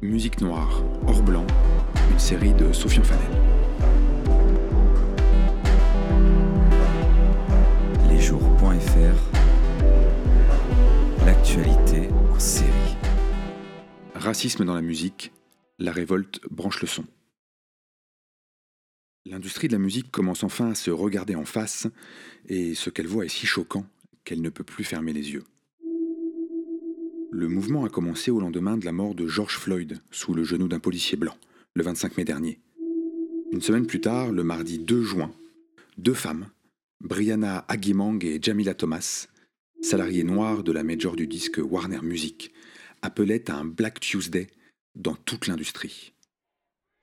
Musique noire, hors blanc, une série de Sofian Fanel. Lesjours.fr L'actualité en série. Racisme dans la musique, la révolte branche le son. L'industrie de la musique commence enfin à se regarder en face, et ce qu'elle voit est si choquant qu'elle ne peut plus fermer les yeux. Le mouvement a commencé au lendemain de la mort de George Floyd sous le genou d'un policier blanc, le 25 mai dernier. Une semaine plus tard, le mardi 2 juin, deux femmes, Brianna Agimang et Jamila Thomas, salariées noires de la major du disque Warner Music, appelaient à un Black Tuesday dans toute l'industrie.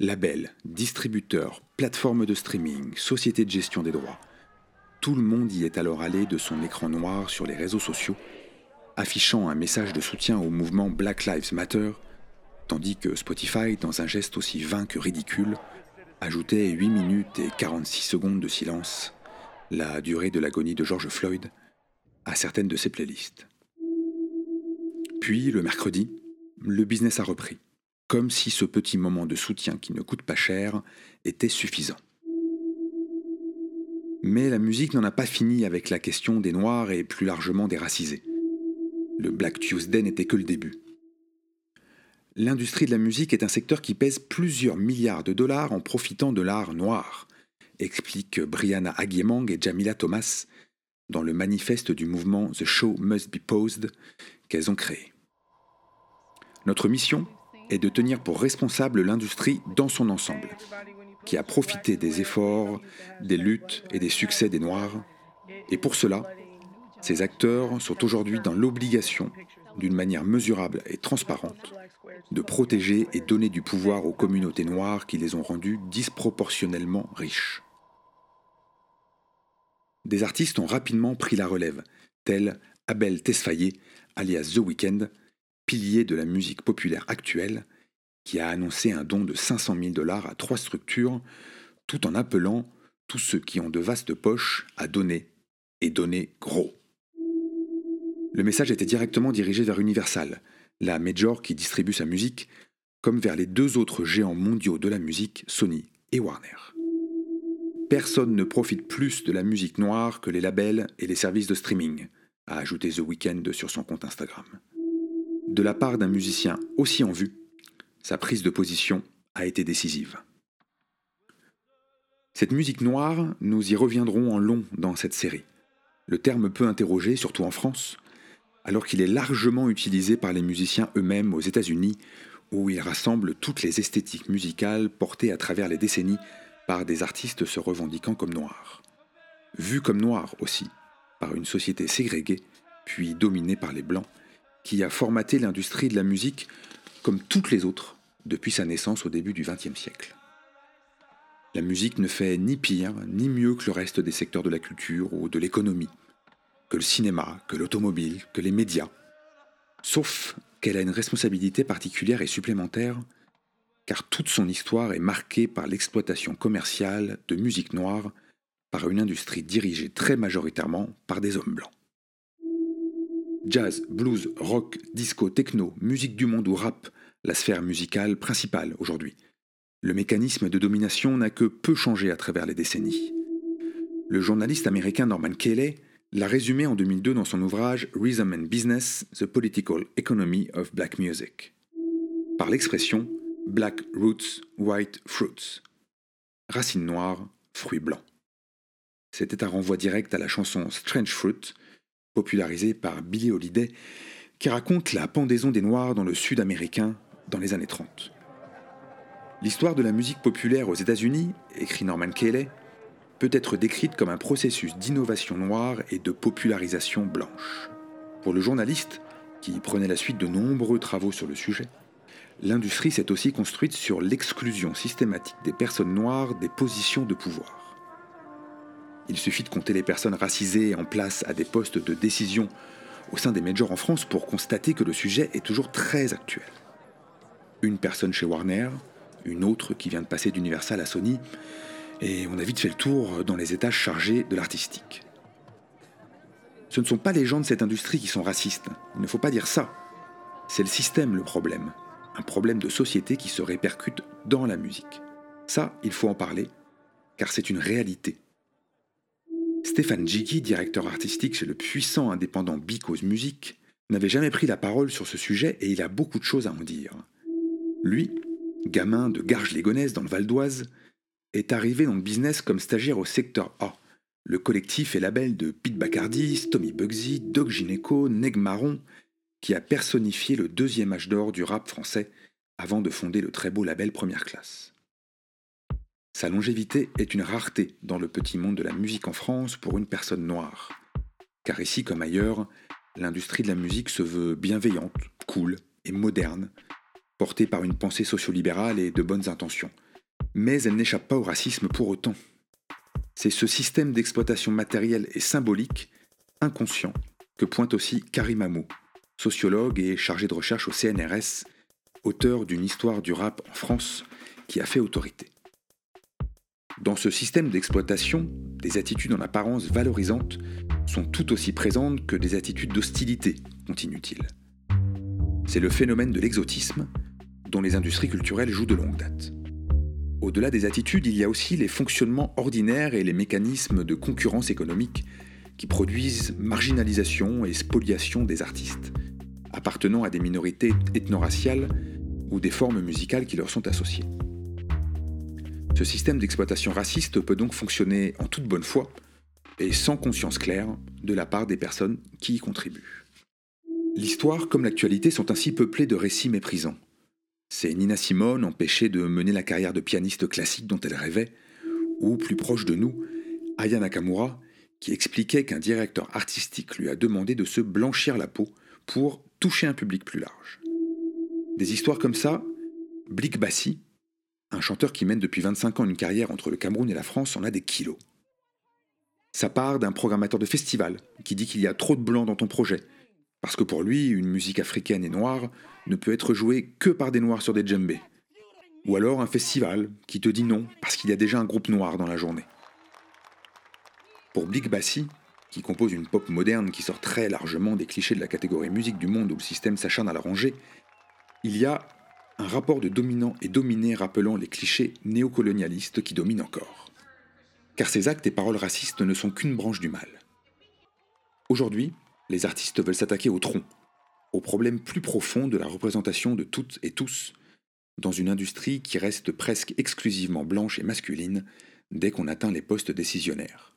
Labels, distributeurs, plateformes de streaming, sociétés de gestion des droits, tout le monde y est alors allé de son écran noir sur les réseaux sociaux affichant un message de soutien au mouvement Black Lives Matter, tandis que Spotify, dans un geste aussi vain que ridicule, ajoutait 8 minutes et 46 secondes de silence, la durée de l'agonie de George Floyd, à certaines de ses playlists. Puis, le mercredi, le business a repris, comme si ce petit moment de soutien qui ne coûte pas cher était suffisant. Mais la musique n'en a pas fini avec la question des Noirs et plus largement des racisés. Le Black Tuesday n'était que le début. L'industrie de la musique est un secteur qui pèse plusieurs milliards de dollars en profitant de l'art noir, expliquent Brianna Agiemang et Jamila Thomas dans le manifeste du mouvement The Show Must Be Posed qu'elles ont créé. Notre mission est de tenir pour responsable l'industrie dans son ensemble, qui a profité des efforts, des luttes et des succès des Noirs, et pour cela, ces acteurs sont aujourd'hui dans l'obligation, d'une manière mesurable et transparente, de protéger et donner du pouvoir aux communautés noires qui les ont rendues disproportionnellement riches. Des artistes ont rapidement pris la relève, tels Abel Tesfaye, alias The Weeknd, pilier de la musique populaire actuelle, qui a annoncé un don de 500 000 dollars à trois structures, tout en appelant tous ceux qui ont de vastes poches à donner, et donner gros. Le message était directement dirigé vers Universal, la major qui distribue sa musique, comme vers les deux autres géants mondiaux de la musique, Sony et Warner. Personne ne profite plus de la musique noire que les labels et les services de streaming, a ajouté The Weeknd sur son compte Instagram. De la part d'un musicien aussi en vue, sa prise de position a été décisive. Cette musique noire, nous y reviendrons en long dans cette série. Le terme peut interroger, surtout en France, alors qu'il est largement utilisé par les musiciens eux-mêmes aux États-Unis, où il rassemble toutes les esthétiques musicales portées à travers les décennies par des artistes se revendiquant comme noirs. Vus comme noirs aussi, par une société ségrégée, puis dominée par les blancs, qui a formaté l'industrie de la musique comme toutes les autres depuis sa naissance au début du XXe siècle. La musique ne fait ni pire ni mieux que le reste des secteurs de la culture ou de l'économie que le cinéma, que l'automobile, que les médias. Sauf qu'elle a une responsabilité particulière et supplémentaire, car toute son histoire est marquée par l'exploitation commerciale de musique noire par une industrie dirigée très majoritairement par des hommes blancs. Jazz, blues, rock, disco, techno, musique du monde ou rap, la sphère musicale principale aujourd'hui. Le mécanisme de domination n'a que peu changé à travers les décennies. Le journaliste américain Norman Cayley l'a résumé en 2002 dans son ouvrage Rhythm and Business, The Political Economy of Black Music, par l'expression Black Roots, White Fruits. Racines noires, fruits blancs. C'était un renvoi direct à la chanson Strange Fruit, popularisée par Billie Holiday, qui raconte la pendaison des Noirs dans le sud américain dans les années 30. L'histoire de la musique populaire aux États-Unis, écrit Norman Cayley, peut être décrite comme un processus d'innovation noire et de popularisation blanche. Pour le journaliste, qui prenait la suite de nombreux travaux sur le sujet, l'industrie s'est aussi construite sur l'exclusion systématique des personnes noires des positions de pouvoir. Il suffit de compter les personnes racisées en place à des postes de décision au sein des majors en France pour constater que le sujet est toujours très actuel. Une personne chez Warner, une autre qui vient de passer d'Universal à Sony, et on a vite fait le tour dans les étages chargés de l'artistique. Ce ne sont pas les gens de cette industrie qui sont racistes, il ne faut pas dire ça. C'est le système le problème. un problème de société qui se répercute dans la musique. Ça, il faut en parler, car c'est une réalité. Stéphane Jiggy, directeur artistique chez le puissant indépendant Because Music, n'avait jamais pris la parole sur ce sujet et il a beaucoup de choses à en dire. Lui, gamin de Garges-les-Gonesse dans le Val d'Oise, est arrivé dans le business comme stagiaire au secteur A, le collectif et label de Pete Bacardi, Tommy Bugsy, Doc Gineco, Neg Marron, qui a personnifié le deuxième âge d'or du rap français avant de fonder le très beau label Première Classe. Sa longévité est une rareté dans le petit monde de la musique en France pour une personne noire. Car ici comme ailleurs, l'industrie de la musique se veut bienveillante, cool et moderne, portée par une pensée sociolibérale et de bonnes intentions. Mais elle n'échappe pas au racisme pour autant. C'est ce système d'exploitation matérielle et symbolique, inconscient, que pointe aussi Karim Amou, sociologue et chargé de recherche au CNRS, auteur d'une histoire du rap en France qui a fait autorité. Dans ce système d'exploitation, des attitudes en apparence valorisantes sont tout aussi présentes que des attitudes d'hostilité, continue-t-il. C'est le phénomène de l'exotisme dont les industries culturelles jouent de longue date. Au-delà des attitudes, il y a aussi les fonctionnements ordinaires et les mécanismes de concurrence économique qui produisent marginalisation et spoliation des artistes, appartenant à des minorités ethno-raciales ou des formes musicales qui leur sont associées. Ce système d'exploitation raciste peut donc fonctionner en toute bonne foi et sans conscience claire de la part des personnes qui y contribuent. L'histoire comme l'actualité sont ainsi peuplées de récits méprisants, c'est Nina Simone, empêchée de mener la carrière de pianiste classique dont elle rêvait, ou plus proche de nous, Aya Nakamura, qui expliquait qu'un directeur artistique lui a demandé de se blanchir la peau pour toucher un public plus large. Des histoires comme ça, Blik Bassi, un chanteur qui mène depuis 25 ans une carrière entre le Cameroun et la France, en a des kilos. Ça part d'un programmateur de festival qui dit qu'il y a trop de blancs dans ton projet, parce que pour lui, une musique africaine et noire ne peut être jouée que par des noirs sur des djembés. Ou alors un festival qui te dit non parce qu'il y a déjà un groupe noir dans la journée. Pour Big Bassi, qui compose une pop moderne qui sort très largement des clichés de la catégorie musique du monde où le système s'acharne à la ranger, il y a un rapport de dominant et dominé rappelant les clichés néocolonialistes qui dominent encore. Car ces actes et paroles racistes ne sont qu'une branche du mal. Aujourd'hui, les artistes veulent s'attaquer au tronc, au problème plus profond de la représentation de toutes et tous dans une industrie qui reste presque exclusivement blanche et masculine dès qu'on atteint les postes décisionnaires.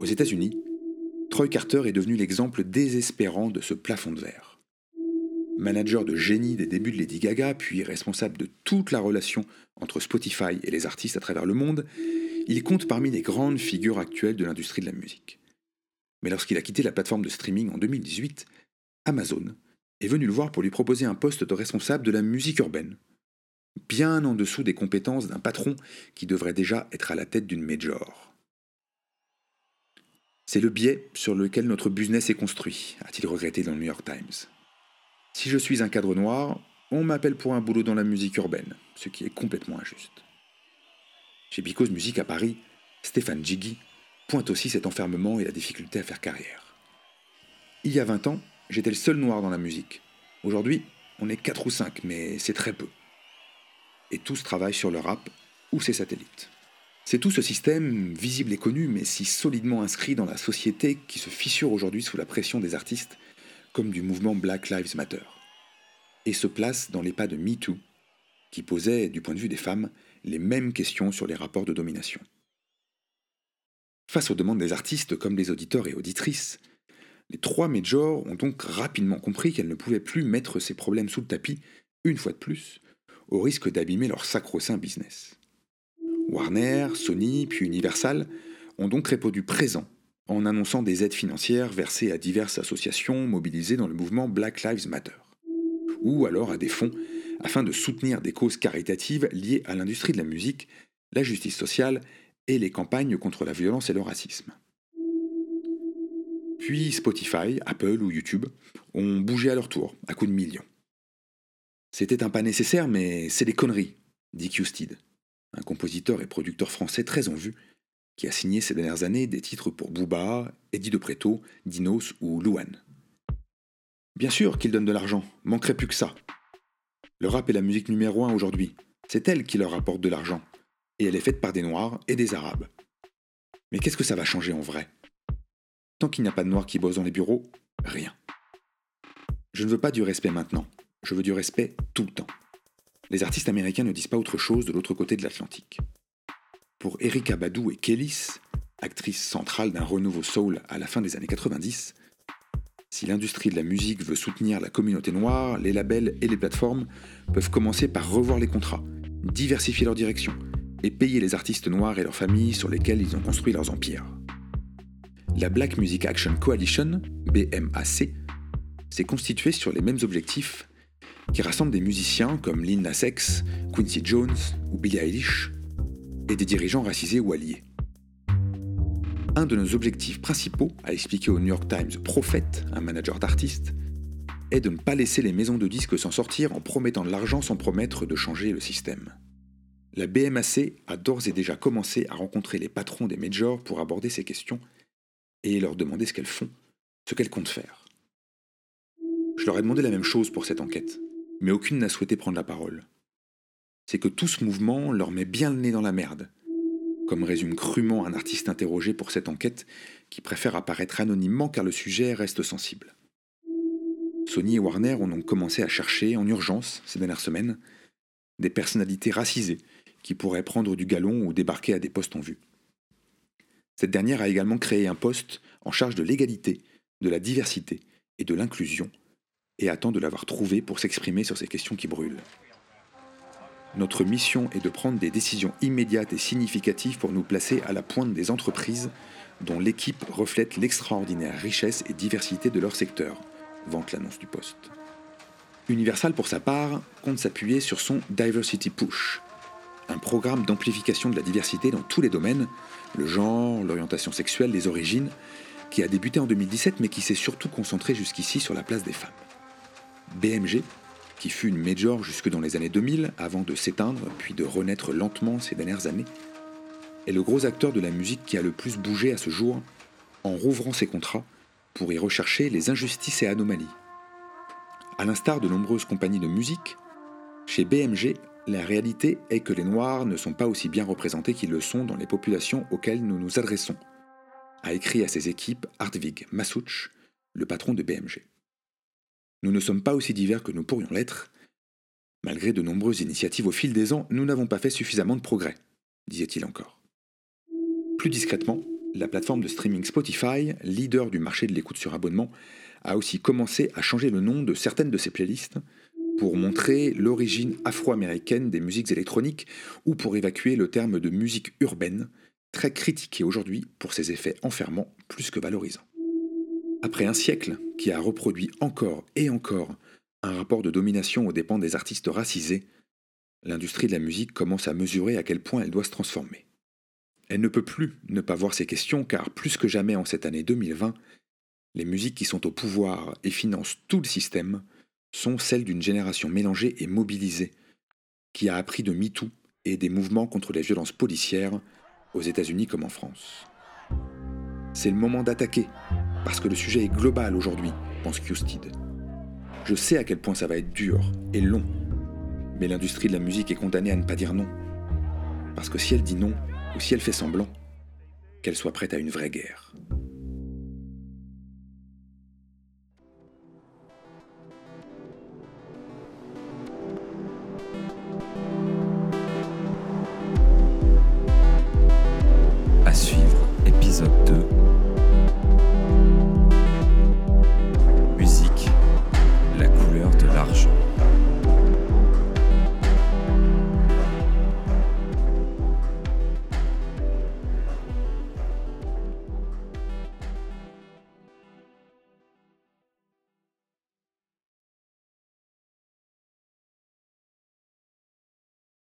Aux États-Unis, Troy Carter est devenu l'exemple désespérant de ce plafond de verre. Manager de génie des débuts de Lady Gaga, puis responsable de toute la relation entre Spotify et les artistes à travers le monde, il compte parmi les grandes figures actuelles de l'industrie de la musique. Mais lorsqu'il a quitté la plateforme de streaming en 2018, Amazon est venu le voir pour lui proposer un poste de responsable de la musique urbaine, bien en dessous des compétences d'un patron qui devrait déjà être à la tête d'une major. C'est le biais sur lequel notre business est construit, a-t-il regretté dans le New York Times. Si je suis un cadre noir, on m'appelle pour un boulot dans la musique urbaine, ce qui est complètement injuste. Chez Because Music à Paris, Stéphane Jiggy pointe aussi cet enfermement et la difficulté à faire carrière. Il y a 20 ans, j'étais le seul noir dans la musique. Aujourd'hui, on est 4 ou 5, mais c'est très peu. Et tous travaillent sur le rap ou ses satellites. C'est tout ce système, visible et connu, mais si solidement inscrit dans la société qui se fissure aujourd'hui sous la pression des artistes, comme du mouvement Black Lives Matter. Et se place dans les pas de MeToo, qui posait, du point de vue des femmes, les mêmes questions sur les rapports de domination. Face aux demandes des artistes comme des auditeurs et auditrices, les trois majors ont donc rapidement compris qu'elles ne pouvaient plus mettre ces problèmes sous le tapis, une fois de plus, au risque d'abîmer leur sacro-saint business. Warner, Sony, puis Universal ont donc répondu présent en annonçant des aides financières versées à diverses associations mobilisées dans le mouvement Black Lives Matter, ou alors à des fonds afin de soutenir des causes caritatives liées à l'industrie de la musique, la justice sociale et les campagnes contre la violence et le racisme. Puis Spotify, Apple ou YouTube ont bougé à leur tour, à coups de millions. C'était un pas nécessaire, mais c'est des conneries, dit Q-Steed, un compositeur et producteur français très en vue, qui a signé ces dernières années des titres pour Booba, Eddie de Preto, Dinos ou Louane. Bien sûr qu'il donne de l'argent, manquerait plus que ça. Le rap est la musique numéro un aujourd'hui. C'est elle qui leur apporte de l'argent. Et elle est faite par des Noirs et des Arabes. Mais qu'est-ce que ça va changer en vrai? Tant qu'il n'y a pas de Noirs qui bossent dans les bureaux, rien. Je ne veux pas du respect maintenant, je veux du respect tout le temps. Les artistes américains ne disent pas autre chose de l'autre côté de l'Atlantique. Pour Erika Badou et Kellys, actrice centrale d'un renouveau soul à la fin des années 90, si l'industrie de la musique veut soutenir la communauté noire, les labels et les plateformes peuvent commencer par revoir les contrats, diversifier leur direction et payer les artistes noirs et leurs familles sur lesquels ils ont construit leurs empires. La Black Music Action Coalition, BMAC, s'est constituée sur les mêmes objectifs qui rassemblent des musiciens comme Lynn Nas Quincy Jones ou Billie Eilish, et des dirigeants racisés ou alliés. Un de nos objectifs principaux, a expliqué au New York Times Prophet, un manager d'artistes, est de ne pas laisser les maisons de disques s'en sortir en promettant de l'argent sans promettre de changer le système. La BMAC a d'ores et déjà commencé à rencontrer les patrons des majors pour aborder ces questions et leur demander ce qu'elles font, ce qu'elles comptent faire. Je leur ai demandé la même chose pour cette enquête, mais aucune n'a souhaité prendre la parole. C'est que tout ce mouvement leur met bien le nez dans la merde, comme résume crûment un artiste interrogé pour cette enquête qui préfère apparaître anonymement car le sujet reste sensible. Sony et Warner ont donc commencé à chercher en urgence ces dernières semaines des personnalités racisées qui pourraient prendre du galon ou débarquer à des postes en vue. Cette dernière a également créé un poste en charge de l'égalité, de la diversité et de l'inclusion et attend de l'avoir trouvé pour s'exprimer sur ces questions qui brûlent. Notre mission est de prendre des décisions immédiates et significatives pour nous placer à la pointe des entreprises dont l'équipe reflète l'extraordinaire richesse et diversité de leur secteur, vante l'annonce du poste. Universal, pour sa part, compte s'appuyer sur son Diversity Push, un programme d'amplification de la diversité dans tous les domaines, le genre, l'orientation sexuelle, les origines, qui a débuté en 2017 mais qui s'est surtout concentré jusqu'ici sur la place des femmes. BMG, qui fut une major jusque dans les années 2000 avant de s'éteindre puis de renaître lentement ces dernières années, est le gros acteur de la musique qui a le plus bougé à ce jour en rouvrant ses contrats pour y rechercher les injustices et anomalies. À l'instar de nombreuses compagnies de musique, chez BMG, la réalité est que les Noirs ne sont pas aussi bien représentés qu'ils le sont dans les populations auxquelles nous nous adressons, a écrit à ses équipes Hartvig Massouch, le patron de BMG. Nous ne sommes pas aussi divers que nous pourrions l'être. Malgré de nombreuses initiatives au fil des ans, nous n'avons pas fait suffisamment de progrès, disait-il encore. Plus discrètement, la plateforme de streaming Spotify, leader du marché de l'écoute sur abonnement, a aussi commencé à changer le nom de certaines de ses playlists pour montrer l'origine afro-américaine des musiques électroniques ou pour évacuer le terme de musique urbaine, très critiqué aujourd'hui pour ses effets enfermants plus que valorisants. Après un siècle qui a reproduit encore et encore un rapport de domination aux dépens des artistes racisés, l'industrie de la musique commence à mesurer à quel point elle doit se transformer. Elle ne peut plus ne pas voir ces questions car plus que jamais en cette année 2020, les musiques qui sont au pouvoir et financent tout le système sont celles d'une génération mélangée et mobilisée, qui a appris de MeToo et des mouvements contre les violences policières aux États-Unis comme en France. C'est le moment d'attaquer, parce que le sujet est global aujourd'hui, pense Custid. Je sais à quel point ça va être dur et long, mais l'industrie de la musique est condamnée à ne pas dire non. Parce que si elle dit non, ou si elle fait semblant, qu'elle soit prête à une vraie guerre.